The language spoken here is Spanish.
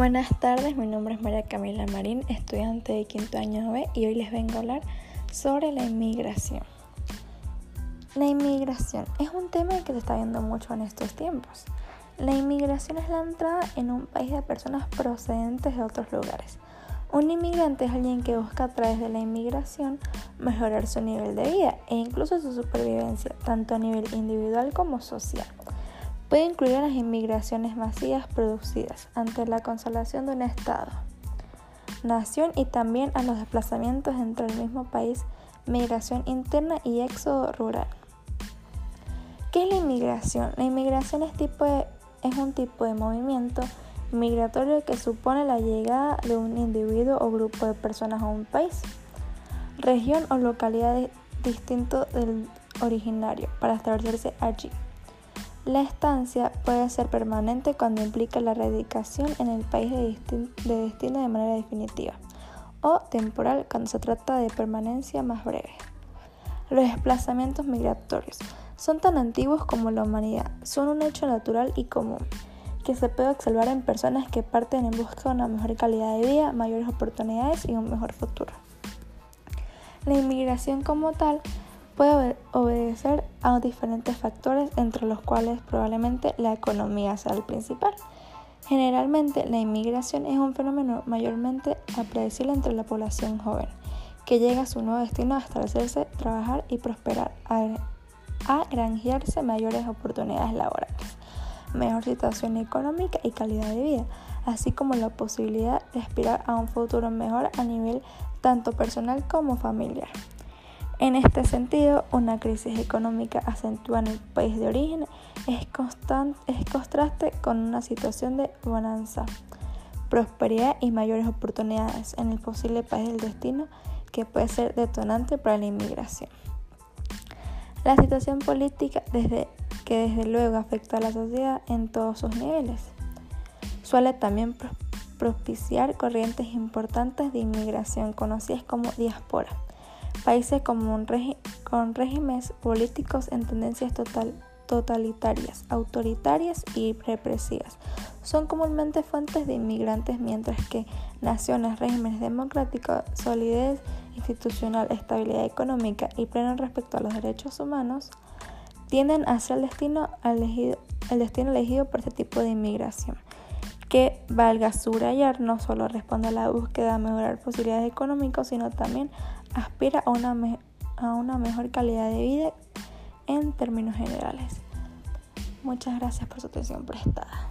Buenas tardes, mi nombre es María Camila Marín, estudiante de quinto año B y hoy les vengo a hablar sobre la inmigración. La inmigración es un tema que se está viendo mucho en estos tiempos. La inmigración es la entrada en un país de personas procedentes de otros lugares. Un inmigrante es alguien que busca a través de la inmigración mejorar su nivel de vida e incluso su supervivencia, tanto a nivel individual como social. Puede incluir a las inmigraciones masivas producidas ante la consolación de un Estado, nación y también a los desplazamientos entre el mismo país, migración interna y éxodo rural. ¿Qué es la inmigración? La inmigración es, tipo es un tipo de movimiento migratorio que supone la llegada de un individuo o grupo de personas a un país, región o localidad distinto del originario para establecerse allí. La estancia puede ser permanente cuando implica la radicación en el país de, destino de manera definitiva o temporal cuando se trata de permanencia más breve. Los desplazamientos migratorios son tan antiguos como la humanidad, son un hecho natural y común que se puede observar en personas que parten en busca de una mejor calidad de vida, mayores oportunidades y un mejor futuro. La inmigración como tal a diferentes factores, entre los cuales probablemente la economía sea el principal. Generalmente, la inmigración es un fenómeno mayormente predecible entre la población joven, que llega a su nuevo destino a establecerse, trabajar y prosperar, a, a granjearse mayores oportunidades laborales, mejor situación económica y calidad de vida, así como la posibilidad de aspirar a un futuro mejor a nivel tanto personal como familiar. En este sentido, una crisis económica acentuada en el país de origen es, es contraste con una situación de bonanza, prosperidad y mayores oportunidades en el posible país del destino que puede ser detonante para la inmigración. La situación política desde, que desde luego afecta a la sociedad en todos sus niveles suele también propiciar corrientes importantes de inmigración conocidas como diáspora países con, con regímenes políticos en tendencias totalitarias, autoritarias y represivas. Son comúnmente fuentes de inmigrantes, mientras que naciones, regímenes democráticos, solidez institucional, estabilidad económica y pleno respecto a los derechos humanos, tienden a ser el destino elegido, el destino elegido por este tipo de inmigración que valga subrayar no solo responde a la búsqueda de mejorar posibilidades económicas, sino también aspira a una, a una mejor calidad de vida en términos generales. Muchas gracias por su atención prestada.